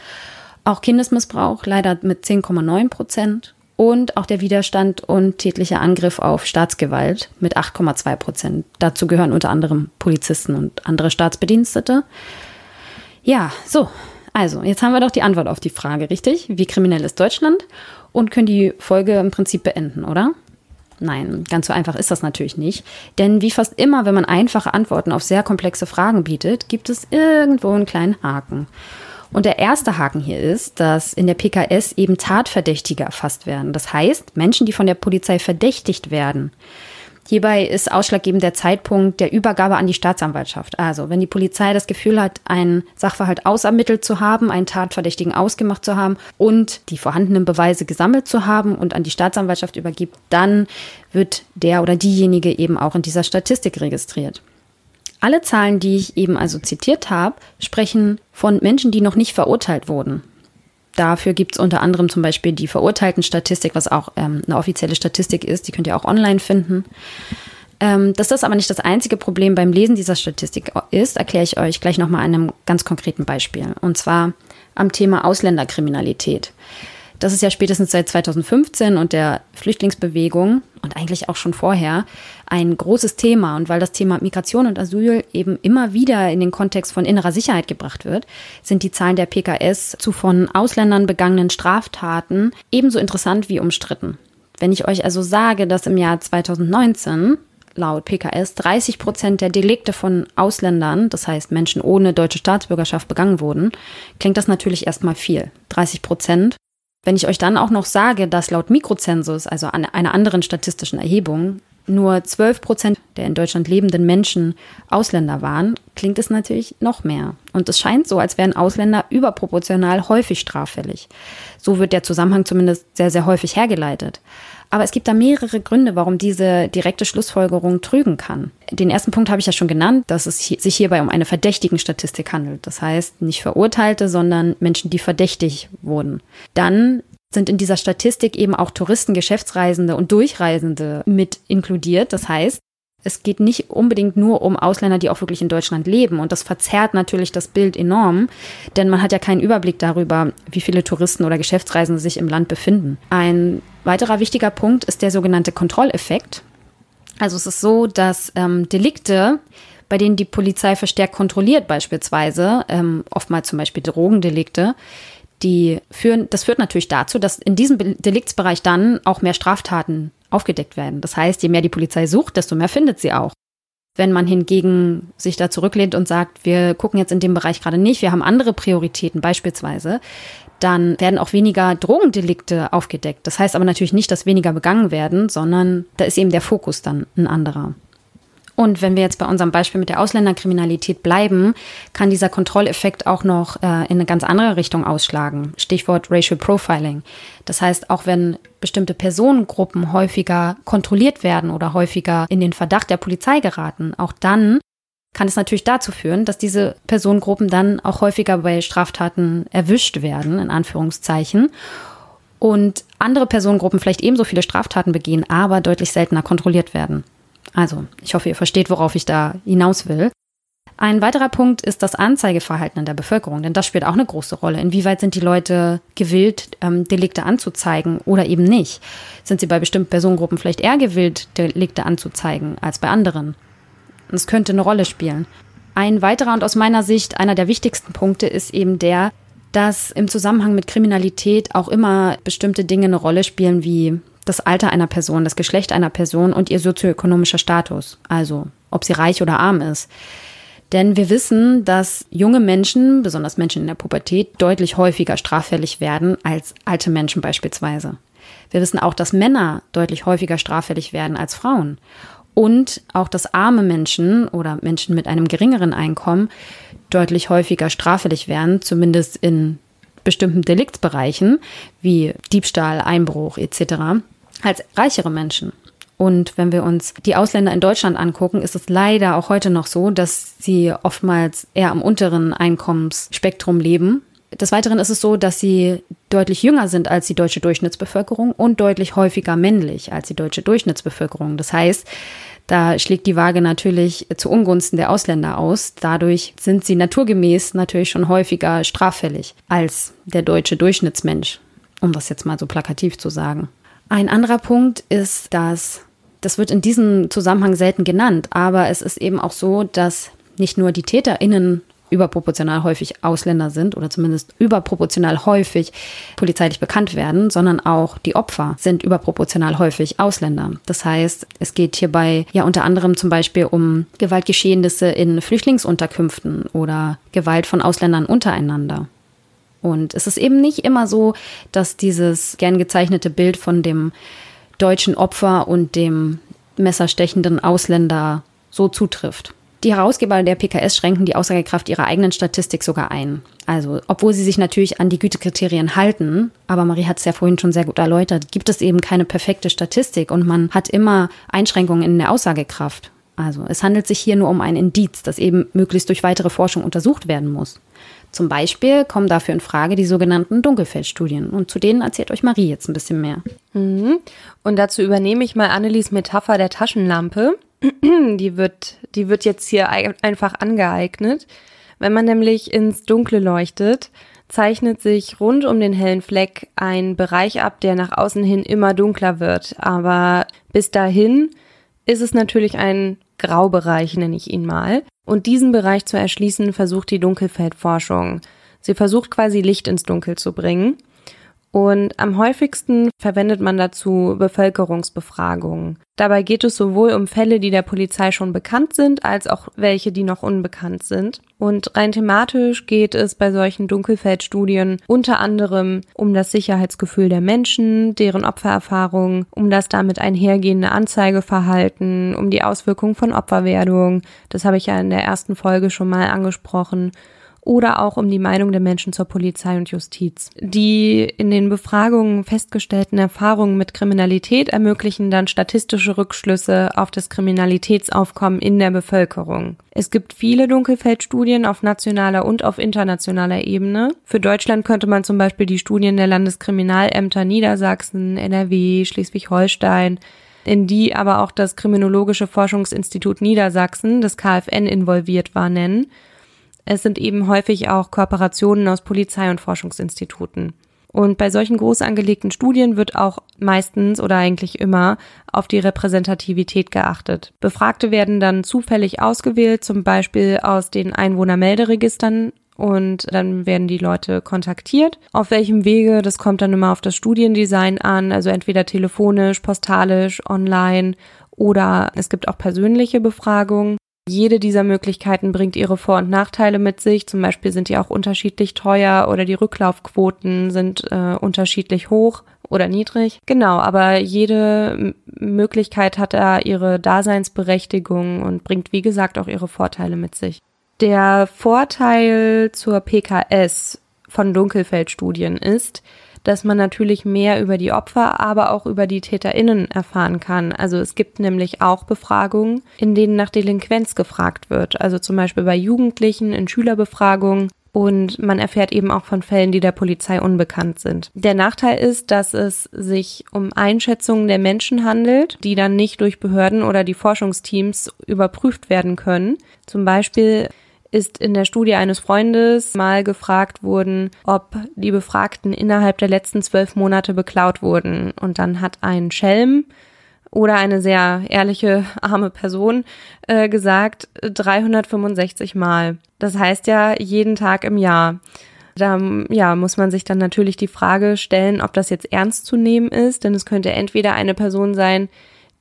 Auch Kindesmissbrauch leider mit 10,9 Prozent und auch der Widerstand und tätlicher Angriff auf Staatsgewalt mit 8,2 Prozent. Dazu gehören unter anderem Polizisten und andere Staatsbedienstete. Ja, so. Also, jetzt haben wir doch die Antwort auf die Frage, richtig? Wie kriminell ist Deutschland? Und können die Folge im Prinzip beenden, oder? Nein, ganz so einfach ist das natürlich nicht. Denn wie fast immer, wenn man einfache Antworten auf sehr komplexe Fragen bietet, gibt es irgendwo einen kleinen Haken. Und der erste Haken hier ist, dass in der PKS eben Tatverdächtige erfasst werden. Das heißt, Menschen, die von der Polizei verdächtigt werden. Hierbei ist ausschlaggebend der Zeitpunkt der Übergabe an die Staatsanwaltschaft. Also, wenn die Polizei das Gefühl hat, einen Sachverhalt ausermittelt zu haben, einen Tatverdächtigen ausgemacht zu haben und die vorhandenen Beweise gesammelt zu haben und an die Staatsanwaltschaft übergibt, dann wird der oder diejenige eben auch in dieser Statistik registriert. Alle Zahlen, die ich eben also zitiert habe, sprechen von Menschen, die noch nicht verurteilt wurden. Dafür gibt es unter anderem zum Beispiel die Verurteilten-Statistik, was auch ähm, eine offizielle Statistik ist. Die könnt ihr auch online finden. Ähm, dass das aber nicht das einzige Problem beim Lesen dieser Statistik ist, erkläre ich euch gleich nochmal an einem ganz konkreten Beispiel. Und zwar am Thema Ausländerkriminalität. Das ist ja spätestens seit 2015 und der Flüchtlingsbewegung und eigentlich auch schon vorher ein großes Thema. Und weil das Thema Migration und Asyl eben immer wieder in den Kontext von innerer Sicherheit gebracht wird, sind die Zahlen der PKS zu von Ausländern begangenen Straftaten ebenso interessant wie umstritten. Wenn ich euch also sage, dass im Jahr 2019 laut PKS 30 Prozent der Delikte von Ausländern, das heißt Menschen ohne deutsche Staatsbürgerschaft, begangen wurden, klingt das natürlich erstmal viel. 30 Prozent wenn ich euch dann auch noch sage, dass laut Mikrozensus, also an einer anderen statistischen Erhebung, nur 12 Prozent der in Deutschland lebenden Menschen Ausländer waren, klingt es natürlich noch mehr. Und es scheint so, als wären Ausländer überproportional häufig straffällig. So wird der Zusammenhang zumindest sehr, sehr häufig hergeleitet. Aber es gibt da mehrere Gründe, warum diese direkte Schlussfolgerung trügen kann. Den ersten Punkt habe ich ja schon genannt, dass es sich hierbei um eine verdächtigen Statistik handelt. Das heißt, nicht Verurteilte, sondern Menschen, die verdächtig wurden. Dann sind in dieser Statistik eben auch Touristen, Geschäftsreisende und Durchreisende mit inkludiert. Das heißt, es geht nicht unbedingt nur um Ausländer, die auch wirklich in Deutschland leben. Und das verzerrt natürlich das Bild enorm, denn man hat ja keinen Überblick darüber, wie viele Touristen oder Geschäftsreisende sich im Land befinden. Ein weiterer wichtiger Punkt ist der sogenannte Kontrolleffekt. Also es ist so, dass ähm, Delikte, bei denen die Polizei verstärkt kontrolliert, beispielsweise, ähm, oftmals zum Beispiel Drogendelikte, die führen, das führt natürlich dazu, dass in diesem Deliktsbereich dann auch mehr Straftaten aufgedeckt werden. Das heißt, je mehr die Polizei sucht, desto mehr findet sie auch. Wenn man hingegen sich da zurücklehnt und sagt, wir gucken jetzt in dem Bereich gerade nicht, wir haben andere Prioritäten beispielsweise, dann werden auch weniger Drogendelikte aufgedeckt. Das heißt aber natürlich nicht, dass weniger begangen werden, sondern da ist eben der Fokus dann ein anderer. Und wenn wir jetzt bei unserem Beispiel mit der Ausländerkriminalität bleiben, kann dieser Kontrolleffekt auch noch äh, in eine ganz andere Richtung ausschlagen. Stichwort Racial Profiling. Das heißt, auch wenn bestimmte Personengruppen häufiger kontrolliert werden oder häufiger in den Verdacht der Polizei geraten, auch dann kann es natürlich dazu führen, dass diese Personengruppen dann auch häufiger bei Straftaten erwischt werden, in Anführungszeichen. Und andere Personengruppen vielleicht ebenso viele Straftaten begehen, aber deutlich seltener kontrolliert werden. Also, ich hoffe, ihr versteht, worauf ich da hinaus will. Ein weiterer Punkt ist das Anzeigeverhalten in der Bevölkerung, denn das spielt auch eine große Rolle. Inwieweit sind die Leute gewillt, ähm, Delikte anzuzeigen oder eben nicht? Sind sie bei bestimmten Personengruppen vielleicht eher gewillt, Delikte anzuzeigen als bei anderen? Das könnte eine Rolle spielen. Ein weiterer und aus meiner Sicht einer der wichtigsten Punkte ist eben der, dass im Zusammenhang mit Kriminalität auch immer bestimmte Dinge eine Rolle spielen, wie das Alter einer Person, das Geschlecht einer Person und ihr sozioökonomischer Status, also ob sie reich oder arm ist. Denn wir wissen, dass junge Menschen, besonders Menschen in der Pubertät, deutlich häufiger straffällig werden als alte Menschen beispielsweise. Wir wissen auch, dass Männer deutlich häufiger straffällig werden als Frauen. Und auch, dass arme Menschen oder Menschen mit einem geringeren Einkommen deutlich häufiger straffällig werden, zumindest in bestimmten Deliktsbereichen wie Diebstahl, Einbruch etc., als reichere Menschen. Und wenn wir uns die Ausländer in Deutschland angucken, ist es leider auch heute noch so, dass sie oftmals eher am unteren Einkommensspektrum leben. Des Weiteren ist es so, dass sie deutlich jünger sind als die deutsche Durchschnittsbevölkerung und deutlich häufiger männlich als die deutsche Durchschnittsbevölkerung. Das heißt, da schlägt die Waage natürlich zu Ungunsten der Ausländer aus. Dadurch sind sie naturgemäß natürlich schon häufiger straffällig als der deutsche Durchschnittsmensch, um das jetzt mal so plakativ zu sagen. Ein anderer Punkt ist, dass das wird in diesem Zusammenhang selten genannt, aber es ist eben auch so, dass nicht nur die TäterInnen überproportional häufig Ausländer sind oder zumindest überproportional häufig polizeilich bekannt werden, sondern auch die Opfer sind überproportional häufig Ausländer. Das heißt, es geht hierbei ja unter anderem zum Beispiel um Gewaltgeschehnisse in Flüchtlingsunterkünften oder Gewalt von Ausländern untereinander. Und es ist eben nicht immer so, dass dieses gern gezeichnete Bild von dem deutschen Opfer und dem messerstechenden Ausländer so zutrifft. Die Herausgeber der PKS schränken die Aussagekraft ihrer eigenen Statistik sogar ein. Also, obwohl sie sich natürlich an die Gütekriterien halten, aber Marie hat es ja vorhin schon sehr gut erläutert, gibt es eben keine perfekte Statistik und man hat immer Einschränkungen in der Aussagekraft. Also, es handelt sich hier nur um ein Indiz, das eben möglichst durch weitere Forschung untersucht werden muss. Zum Beispiel kommen dafür in Frage die sogenannten Dunkelfeldstudien. Und zu denen erzählt euch Marie jetzt ein bisschen mehr. Mhm. Und dazu übernehme ich mal Annelies Metapher der Taschenlampe. Die wird, die wird jetzt hier einfach angeeignet. Wenn man nämlich ins Dunkle leuchtet, zeichnet sich rund um den hellen Fleck ein Bereich ab, der nach außen hin immer dunkler wird. Aber bis dahin ist es natürlich ein Graubereich, nenne ich ihn mal. Und diesen Bereich zu erschließen, versucht die Dunkelfeldforschung. Sie versucht quasi Licht ins Dunkel zu bringen. Und am häufigsten verwendet man dazu Bevölkerungsbefragungen. Dabei geht es sowohl um Fälle, die der Polizei schon bekannt sind, als auch welche, die noch unbekannt sind. Und rein thematisch geht es bei solchen Dunkelfeldstudien unter anderem um das Sicherheitsgefühl der Menschen, deren Opfererfahrung, um das damit einhergehende Anzeigeverhalten, um die Auswirkungen von Opferwerdung. Das habe ich ja in der ersten Folge schon mal angesprochen oder auch um die Meinung der Menschen zur Polizei und Justiz. Die in den Befragungen festgestellten Erfahrungen mit Kriminalität ermöglichen dann statistische Rückschlüsse auf das Kriminalitätsaufkommen in der Bevölkerung. Es gibt viele Dunkelfeldstudien auf nationaler und auf internationaler Ebene. Für Deutschland könnte man zum Beispiel die Studien der Landeskriminalämter Niedersachsen, NRW, Schleswig-Holstein, in die aber auch das Kriminologische Forschungsinstitut Niedersachsen, das KfN, involviert war, nennen es sind eben häufig auch Kooperationen aus Polizei- und Forschungsinstituten. Und bei solchen groß angelegten Studien wird auch meistens oder eigentlich immer auf die Repräsentativität geachtet. Befragte werden dann zufällig ausgewählt, zum Beispiel aus den Einwohnermelderegistern und dann werden die Leute kontaktiert. Auf welchem Wege, das kommt dann immer auf das Studiendesign an, also entweder telefonisch, postalisch, online oder es gibt auch persönliche Befragungen. Jede dieser Möglichkeiten bringt ihre Vor- und Nachteile mit sich. Zum Beispiel sind die auch unterschiedlich teuer oder die Rücklaufquoten sind äh, unterschiedlich hoch oder niedrig. Genau, aber jede Möglichkeit hat da ihre Daseinsberechtigung und bringt, wie gesagt, auch ihre Vorteile mit sich. Der Vorteil zur PKS von Dunkelfeldstudien ist, dass man natürlich mehr über die Opfer, aber auch über die TäterInnen erfahren kann. Also es gibt nämlich auch Befragungen, in denen nach Delinquenz gefragt wird. Also zum Beispiel bei Jugendlichen in Schülerbefragungen und man erfährt eben auch von Fällen, die der Polizei unbekannt sind. Der Nachteil ist, dass es sich um Einschätzungen der Menschen handelt, die dann nicht durch Behörden oder die Forschungsteams überprüft werden können. Zum Beispiel ist in der Studie eines Freundes mal gefragt worden, ob die Befragten innerhalb der letzten zwölf Monate beklaut wurden. Und dann hat ein Schelm oder eine sehr ehrliche, arme Person äh, gesagt, 365 Mal. Das heißt ja jeden Tag im Jahr. Da ja, muss man sich dann natürlich die Frage stellen, ob das jetzt ernst zu nehmen ist, denn es könnte entweder eine Person sein,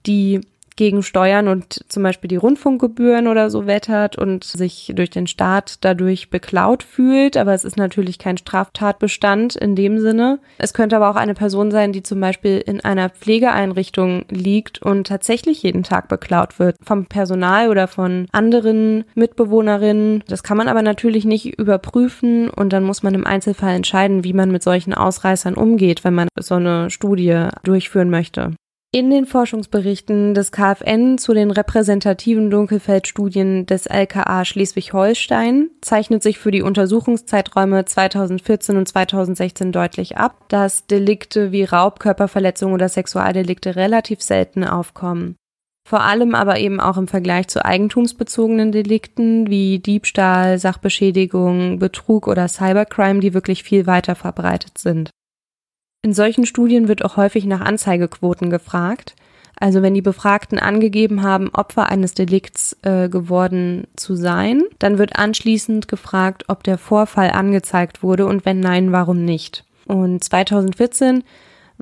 die gegensteuern und zum Beispiel die Rundfunkgebühren oder so wettert und sich durch den Staat dadurch beklaut fühlt. Aber es ist natürlich kein Straftatbestand in dem Sinne. Es könnte aber auch eine Person sein, die zum Beispiel in einer Pflegeeinrichtung liegt und tatsächlich jeden Tag beklaut wird vom Personal oder von anderen Mitbewohnerinnen. Das kann man aber natürlich nicht überprüfen und dann muss man im Einzelfall entscheiden, wie man mit solchen Ausreißern umgeht, wenn man so eine Studie durchführen möchte. In den Forschungsberichten des KfN zu den repräsentativen Dunkelfeldstudien des LKA Schleswig-Holstein zeichnet sich für die Untersuchungszeiträume 2014 und 2016 deutlich ab, dass Delikte wie Raub, Körperverletzung oder Sexualdelikte relativ selten aufkommen. Vor allem aber eben auch im Vergleich zu eigentumsbezogenen Delikten wie Diebstahl, Sachbeschädigung, Betrug oder Cybercrime, die wirklich viel weiter verbreitet sind. In solchen Studien wird auch häufig nach Anzeigequoten gefragt. Also wenn die Befragten angegeben haben, Opfer eines Delikts äh, geworden zu sein, dann wird anschließend gefragt, ob der Vorfall angezeigt wurde und wenn nein, warum nicht. Und 2014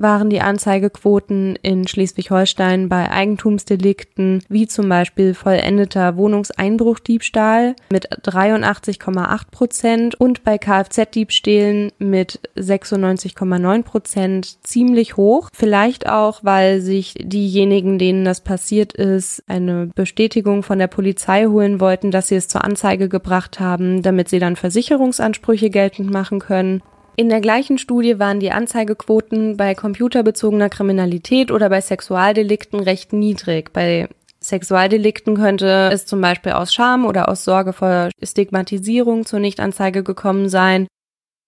waren die Anzeigequoten in Schleswig-Holstein bei Eigentumsdelikten wie zum Beispiel vollendeter Wohnungseinbruchdiebstahl mit 83,8 Prozent und bei Kfz-Diebstählen mit 96,9 Prozent ziemlich hoch. Vielleicht auch, weil sich diejenigen, denen das passiert ist, eine Bestätigung von der Polizei holen wollten, dass sie es zur Anzeige gebracht haben, damit sie dann Versicherungsansprüche geltend machen können. In der gleichen Studie waren die Anzeigequoten bei computerbezogener Kriminalität oder bei Sexualdelikten recht niedrig. Bei Sexualdelikten könnte es zum Beispiel aus Scham oder aus Sorge vor Stigmatisierung zur Nichtanzeige gekommen sein.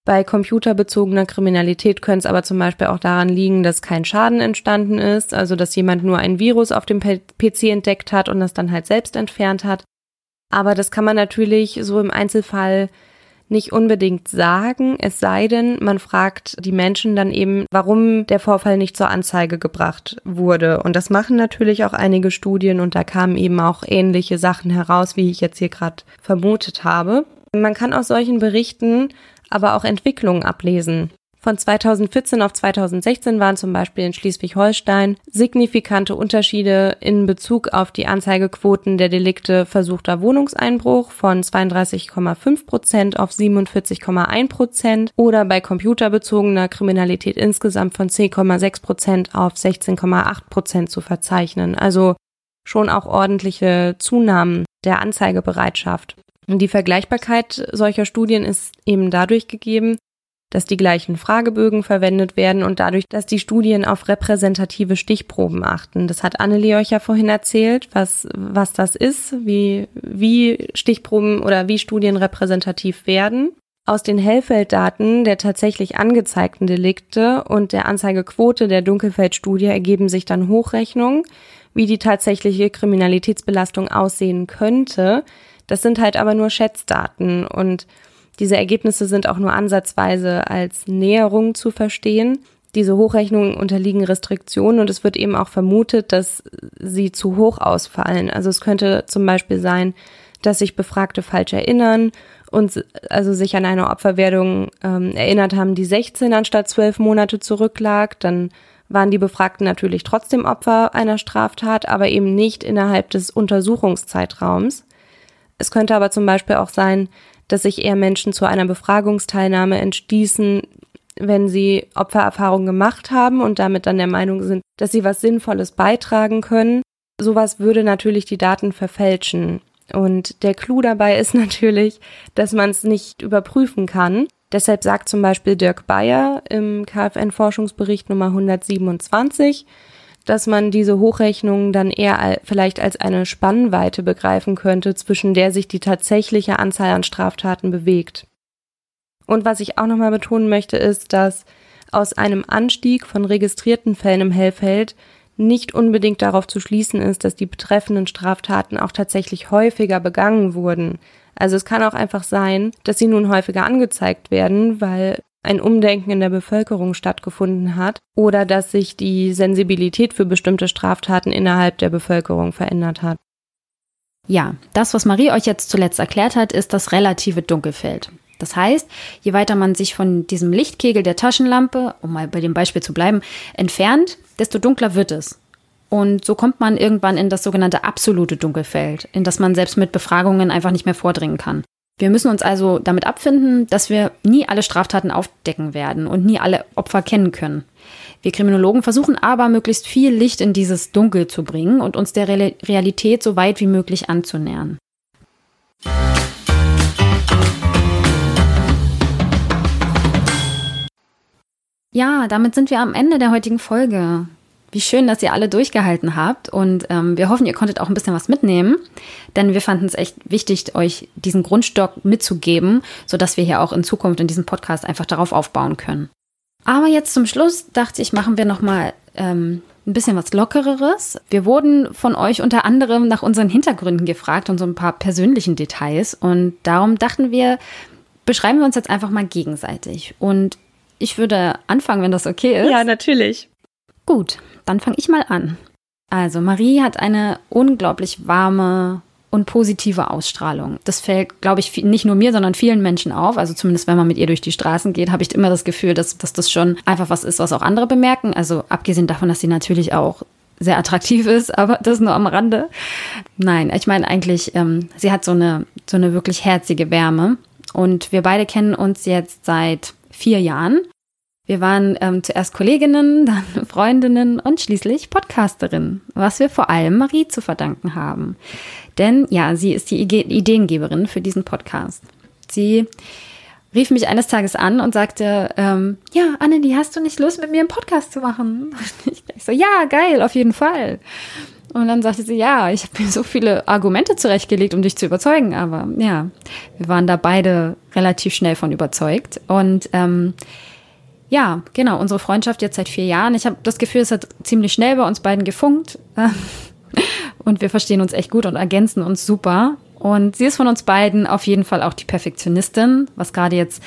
Bei computerbezogener Kriminalität könnte es aber zum Beispiel auch daran liegen, dass kein Schaden entstanden ist, also dass jemand nur ein Virus auf dem PC entdeckt hat und das dann halt selbst entfernt hat. Aber das kann man natürlich so im Einzelfall nicht unbedingt sagen, es sei denn, man fragt die Menschen dann eben, warum der Vorfall nicht zur Anzeige gebracht wurde. Und das machen natürlich auch einige Studien und da kamen eben auch ähnliche Sachen heraus, wie ich jetzt hier gerade vermutet habe. Man kann aus solchen Berichten aber auch Entwicklungen ablesen. Von 2014 auf 2016 waren zum Beispiel in Schleswig-Holstein signifikante Unterschiede in Bezug auf die Anzeigequoten der Delikte versuchter Wohnungseinbruch von 32,5 Prozent auf 47,1 Prozent oder bei computerbezogener Kriminalität insgesamt von 10,6 Prozent auf 16,8 Prozent zu verzeichnen. Also schon auch ordentliche Zunahmen der Anzeigebereitschaft. Die Vergleichbarkeit solcher Studien ist eben dadurch gegeben, dass die gleichen Fragebögen verwendet werden und dadurch, dass die Studien auf repräsentative Stichproben achten. Das hat Annelie euch ja vorhin erzählt, was, was das ist, wie, wie Stichproben oder wie Studien repräsentativ werden. Aus den Hellfelddaten der tatsächlich angezeigten Delikte und der Anzeigequote der Dunkelfeldstudie ergeben sich dann Hochrechnungen, wie die tatsächliche Kriminalitätsbelastung aussehen könnte. Das sind halt aber nur Schätzdaten und diese Ergebnisse sind auch nur ansatzweise als Näherung zu verstehen. Diese Hochrechnungen unterliegen Restriktionen und es wird eben auch vermutet, dass sie zu hoch ausfallen. Also es könnte zum Beispiel sein, dass sich Befragte falsch erinnern und also sich an eine Opferwerdung ähm, erinnert haben, die 16 anstatt 12 Monate zurücklag. Dann waren die Befragten natürlich trotzdem Opfer einer Straftat, aber eben nicht innerhalb des Untersuchungszeitraums. Es könnte aber zum Beispiel auch sein, dass sich eher Menschen zu einer Befragungsteilnahme entschließen, wenn sie Opfererfahrungen gemacht haben und damit dann der Meinung sind, dass sie was Sinnvolles beitragen können. Sowas würde natürlich die Daten verfälschen. Und der Clou dabei ist natürlich, dass man es nicht überprüfen kann. Deshalb sagt zum Beispiel Dirk Bayer im KfN-Forschungsbericht Nummer 127, dass man diese Hochrechnungen dann eher vielleicht als eine Spannweite begreifen könnte, zwischen der sich die tatsächliche Anzahl an Straftaten bewegt. Und was ich auch nochmal betonen möchte, ist, dass aus einem Anstieg von registrierten Fällen im Hellfeld nicht unbedingt darauf zu schließen ist, dass die betreffenden Straftaten auch tatsächlich häufiger begangen wurden. Also es kann auch einfach sein, dass sie nun häufiger angezeigt werden, weil ein Umdenken in der Bevölkerung stattgefunden hat oder dass sich die Sensibilität für bestimmte Straftaten innerhalb der Bevölkerung verändert hat. Ja, das, was Marie euch jetzt zuletzt erklärt hat, ist das relative Dunkelfeld. Das heißt, je weiter man sich von diesem Lichtkegel der Taschenlampe, um mal bei dem Beispiel zu bleiben, entfernt, desto dunkler wird es. Und so kommt man irgendwann in das sogenannte absolute Dunkelfeld, in das man selbst mit Befragungen einfach nicht mehr vordringen kann. Wir müssen uns also damit abfinden, dass wir nie alle Straftaten aufdecken werden und nie alle Opfer kennen können. Wir Kriminologen versuchen aber, möglichst viel Licht in dieses Dunkel zu bringen und uns der Realität so weit wie möglich anzunähern. Ja, damit sind wir am Ende der heutigen Folge. Wie schön, dass ihr alle durchgehalten habt und ähm, wir hoffen, ihr konntet auch ein bisschen was mitnehmen, denn wir fanden es echt wichtig, euch diesen Grundstock mitzugeben, sodass wir hier auch in Zukunft in diesem Podcast einfach darauf aufbauen können. Aber jetzt zum Schluss dachte ich, machen wir noch mal ähm, ein bisschen was Lockereres. Wir wurden von euch unter anderem nach unseren Hintergründen gefragt und so ein paar persönlichen Details und darum dachten wir, beschreiben wir uns jetzt einfach mal gegenseitig und ich würde anfangen, wenn das okay ist. Ja, natürlich. Gut, dann fange ich mal an. Also Marie hat eine unglaublich warme und positive Ausstrahlung. Das fällt, glaube ich, nicht nur mir, sondern vielen Menschen auf. Also zumindest, wenn man mit ihr durch die Straßen geht, habe ich immer das Gefühl, dass, dass das schon einfach was ist, was auch andere bemerken. Also abgesehen davon, dass sie natürlich auch sehr attraktiv ist, aber das nur am Rande. Nein, ich meine eigentlich, ähm, sie hat so eine, so eine wirklich herzige Wärme. Und wir beide kennen uns jetzt seit vier Jahren. Wir waren ähm, zuerst Kolleginnen, dann Freundinnen und schließlich Podcasterinnen, was wir vor allem Marie zu verdanken haben. Denn ja, sie ist die Ideengeberin für diesen Podcast. Sie rief mich eines Tages an und sagte, ähm, ja, Annelie, hast du nicht Lust, mit mir einen Podcast zu machen? Ich, ich so, ja, geil, auf jeden Fall. Und dann sagte sie, ja, ich habe mir so viele Argumente zurechtgelegt, um dich zu überzeugen. Aber ja, wir waren da beide relativ schnell von überzeugt. Und ähm, ja, genau, unsere Freundschaft jetzt seit vier Jahren. Ich habe das Gefühl, es hat ziemlich schnell bei uns beiden gefunkt. Und wir verstehen uns echt gut und ergänzen uns super. Und sie ist von uns beiden auf jeden Fall auch die Perfektionistin, was gerade jetzt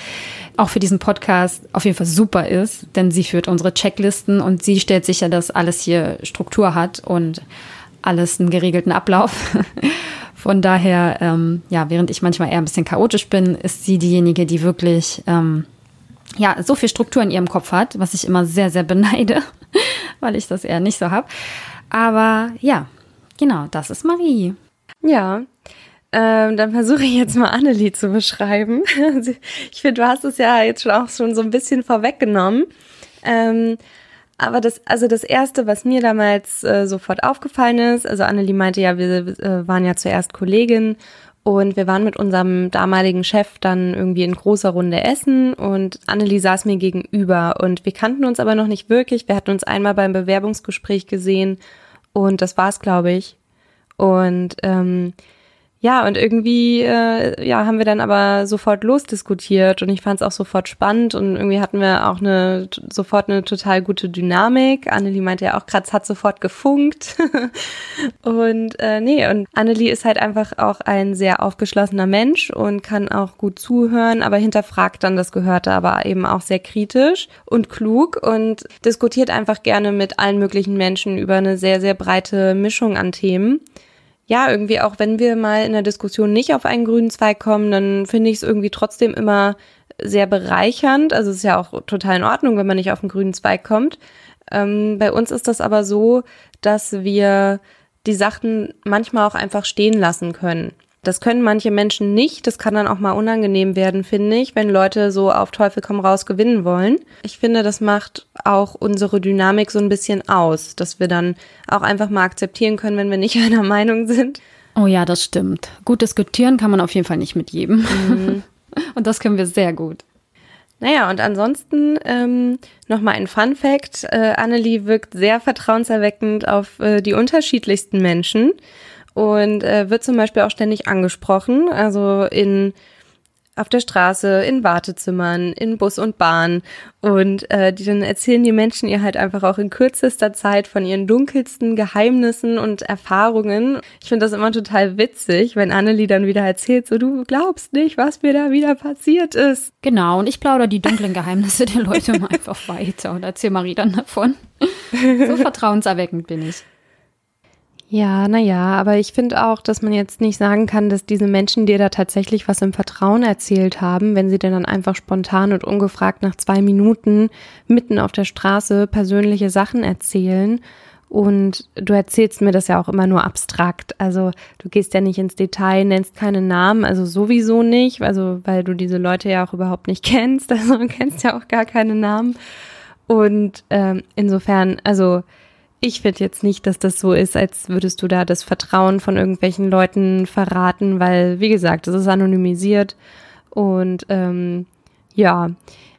auch für diesen Podcast auf jeden Fall super ist, denn sie führt unsere Checklisten und sie stellt sicher, dass alles hier Struktur hat und alles einen geregelten Ablauf. Von daher, ähm, ja, während ich manchmal eher ein bisschen chaotisch bin, ist sie diejenige, die wirklich ähm, ja, so viel Struktur in ihrem Kopf hat, was ich immer sehr, sehr beneide, weil ich das eher nicht so habe. Aber ja, genau, das ist Marie. Ja, ähm, dann versuche ich jetzt mal Annelie zu beschreiben. ich finde, du hast es ja jetzt schon auch schon so ein bisschen vorweggenommen. Ähm, aber das, also das erste, was mir damals äh, sofort aufgefallen ist, also Annelie meinte ja, wir äh, waren ja zuerst Kollegin und wir waren mit unserem damaligen Chef dann irgendwie in großer Runde essen und Annelie saß mir gegenüber und wir kannten uns aber noch nicht wirklich. Wir hatten uns einmal beim Bewerbungsgespräch gesehen und das war's, glaube ich. Und ähm, ja, und irgendwie äh, ja, haben wir dann aber sofort losdiskutiert und ich fand es auch sofort spannend und irgendwie hatten wir auch eine sofort eine total gute Dynamik. Annelie meinte ja auch gerade, es hat sofort gefunkt. und äh, nee, und Annelie ist halt einfach auch ein sehr aufgeschlossener Mensch und kann auch gut zuhören, aber hinterfragt dann das Gehörte, aber eben auch sehr kritisch und klug und diskutiert einfach gerne mit allen möglichen Menschen über eine sehr, sehr breite Mischung an Themen ja, irgendwie auch wenn wir mal in der Diskussion nicht auf einen grünen Zweig kommen, dann finde ich es irgendwie trotzdem immer sehr bereichernd. Also es ist ja auch total in Ordnung, wenn man nicht auf einen grünen Zweig kommt. Ähm, bei uns ist das aber so, dass wir die Sachen manchmal auch einfach stehen lassen können. Das können manche Menschen nicht. Das kann dann auch mal unangenehm werden, finde ich, wenn Leute so auf Teufel komm raus gewinnen wollen. Ich finde, das macht auch unsere Dynamik so ein bisschen aus, dass wir dann auch einfach mal akzeptieren können, wenn wir nicht einer Meinung sind. Oh ja, das stimmt. Gut diskutieren kann man auf jeden Fall nicht mit jedem. Mhm. Und das können wir sehr gut. Naja, und ansonsten ähm, nochmal ein Fun Fact. Äh, Annelie wirkt sehr vertrauenserweckend auf äh, die unterschiedlichsten Menschen und äh, wird zum Beispiel auch ständig angesprochen, also in auf der Straße, in Wartezimmern, in Bus und Bahn. Und äh, die, dann erzählen die Menschen ihr halt einfach auch in kürzester Zeit von ihren dunkelsten Geheimnissen und Erfahrungen. Ich finde das immer total witzig, wenn Annelie dann wieder erzählt, so du glaubst nicht, was mir da wieder passiert ist. Genau, und ich plaudere die dunklen Geheimnisse der Leute mal einfach weiter und erzähle Marie dann davon. So vertrauenserweckend bin ich. Ja, naja, aber ich finde auch, dass man jetzt nicht sagen kann, dass diese Menschen dir da tatsächlich was im Vertrauen erzählt haben, wenn sie dir dann einfach spontan und ungefragt nach zwei Minuten mitten auf der Straße persönliche Sachen erzählen Und du erzählst mir das ja auch immer nur abstrakt. Also du gehst ja nicht ins Detail, nennst keine Namen, also sowieso nicht, also weil du diese Leute ja auch überhaupt nicht kennst. Also du kennst ja auch gar keine Namen. Und ähm, insofern, also ich finde jetzt nicht, dass das so ist, als würdest du da das Vertrauen von irgendwelchen Leuten verraten, weil, wie gesagt, das ist anonymisiert. Und ähm, ja,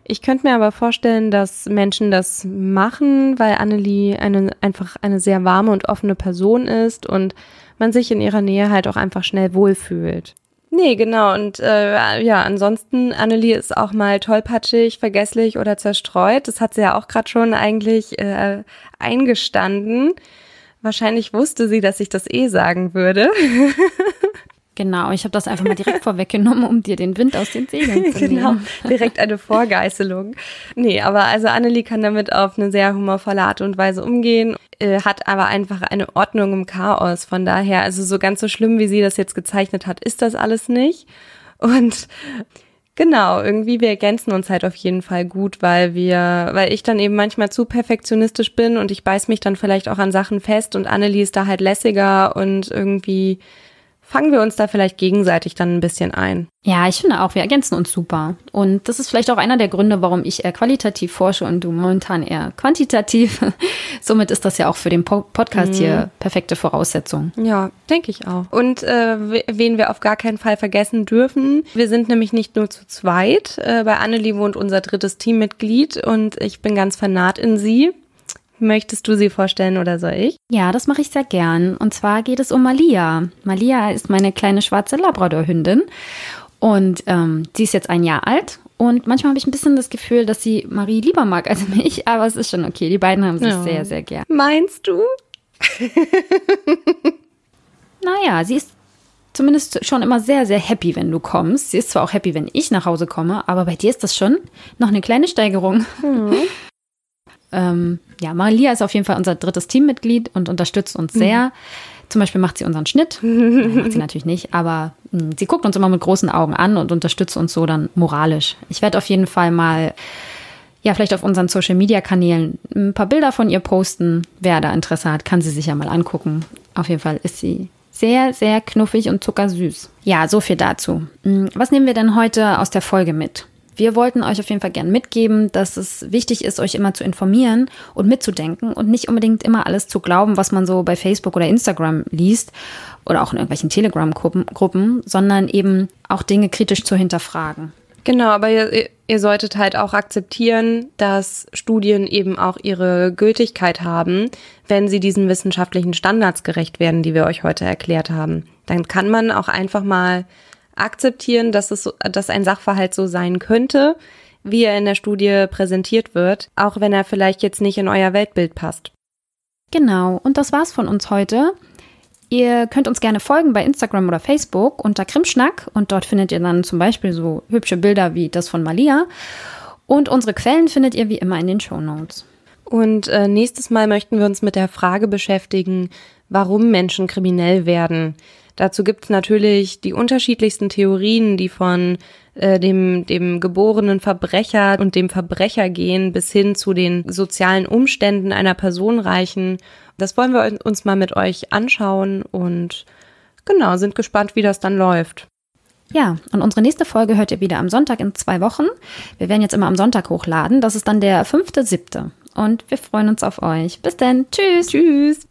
ich könnte mir aber vorstellen, dass Menschen das machen, weil Annelie eine, einfach eine sehr warme und offene Person ist und man sich in ihrer Nähe halt auch einfach schnell wohlfühlt. Nee, genau. Und äh, ja, ansonsten, Annelie ist auch mal tollpatschig, vergesslich oder zerstreut. Das hat sie ja auch gerade schon eigentlich äh, eingestanden. Wahrscheinlich wusste sie, dass ich das eh sagen würde. Genau, ich habe das einfach mal direkt vorweggenommen, um dir den Wind aus den Segeln zu genau, nehmen. Genau, direkt eine Vorgeißelung. Nee, aber also Annelie kann damit auf eine sehr humorvolle Art und Weise umgehen, äh, hat aber einfach eine Ordnung im Chaos. Von daher, also so ganz so schlimm, wie sie das jetzt gezeichnet hat, ist das alles nicht. Und Genau, irgendwie wir ergänzen uns halt auf jeden Fall gut, weil wir, weil ich dann eben manchmal zu perfektionistisch bin und ich beiß mich dann vielleicht auch an Sachen fest und Annelie ist da halt lässiger und irgendwie fangen wir uns da vielleicht gegenseitig dann ein bisschen ein. Ja, ich finde auch, wir ergänzen uns super. Und das ist vielleicht auch einer der Gründe, warum ich eher qualitativ forsche und du momentan eher quantitativ. Somit ist das ja auch für den po Podcast mhm. hier perfekte Voraussetzung. Ja, denke ich auch. Und äh, wen wir auf gar keinen Fall vergessen dürfen, wir sind nämlich nicht nur zu zweit. Äh, bei Annelie wohnt unser drittes Teammitglied und ich bin ganz vernarrt in sie. Möchtest du sie vorstellen oder soll ich? Ja, das mache ich sehr gern. Und zwar geht es um Malia. Malia ist meine kleine schwarze Labradorhündin und ähm, sie ist jetzt ein Jahr alt. Und manchmal habe ich ein bisschen das Gefühl, dass sie Marie lieber mag als mich, aber es ist schon okay. Die beiden haben sich ja. sehr, sehr gern. Meinst du? naja, sie ist zumindest schon immer sehr, sehr happy, wenn du kommst. Sie ist zwar auch happy, wenn ich nach Hause komme, aber bei dir ist das schon noch eine kleine Steigerung. Mhm. Ähm, ja, Maria ist auf jeden Fall unser drittes Teammitglied und unterstützt uns sehr. Mhm. Zum Beispiel macht sie unseren Schnitt. Nein, macht sie natürlich nicht, aber mh, hm, sie guckt uns immer mit großen Augen an und unterstützt uns so dann moralisch. Ich werde auf jeden Fall mal, ja, vielleicht auf unseren Social Media Kanälen ein paar Bilder von ihr posten. Wer da Interesse hat, kann sie sich ja mal angucken. Auf jeden Fall ist sie sehr, sehr knuffig und zuckersüß. Ja, so viel dazu. Hm, was nehmen wir denn heute aus der Folge mit? Wir wollten euch auf jeden Fall gern mitgeben, dass es wichtig ist, euch immer zu informieren und mitzudenken und nicht unbedingt immer alles zu glauben, was man so bei Facebook oder Instagram liest oder auch in irgendwelchen Telegram-Gruppen, sondern eben auch Dinge kritisch zu hinterfragen. Genau, aber ihr, ihr solltet halt auch akzeptieren, dass Studien eben auch ihre Gültigkeit haben, wenn sie diesen wissenschaftlichen Standards gerecht werden, die wir euch heute erklärt haben. Dann kann man auch einfach mal akzeptieren, dass es, dass ein Sachverhalt so sein könnte, wie er in der Studie präsentiert wird, auch wenn er vielleicht jetzt nicht in euer Weltbild passt. Genau, und das war's von uns heute. Ihr könnt uns gerne folgen bei Instagram oder Facebook unter Krimschnack und dort findet ihr dann zum Beispiel so hübsche Bilder wie das von Malia. Und unsere Quellen findet ihr wie immer in den Show Notes. Und äh, nächstes Mal möchten wir uns mit der Frage beschäftigen, warum Menschen kriminell werden. Dazu gibt es natürlich die unterschiedlichsten Theorien, die von äh, dem, dem geborenen Verbrecher und dem Verbrecher gehen bis hin zu den sozialen Umständen einer Person reichen. Das wollen wir uns mal mit euch anschauen und genau, sind gespannt, wie das dann läuft. Ja, und unsere nächste Folge hört ihr wieder am Sonntag in zwei Wochen. Wir werden jetzt immer am Sonntag hochladen. Das ist dann der fünfte, siebte. Und wir freuen uns auf euch. Bis dann. Tschüss. Tschüss.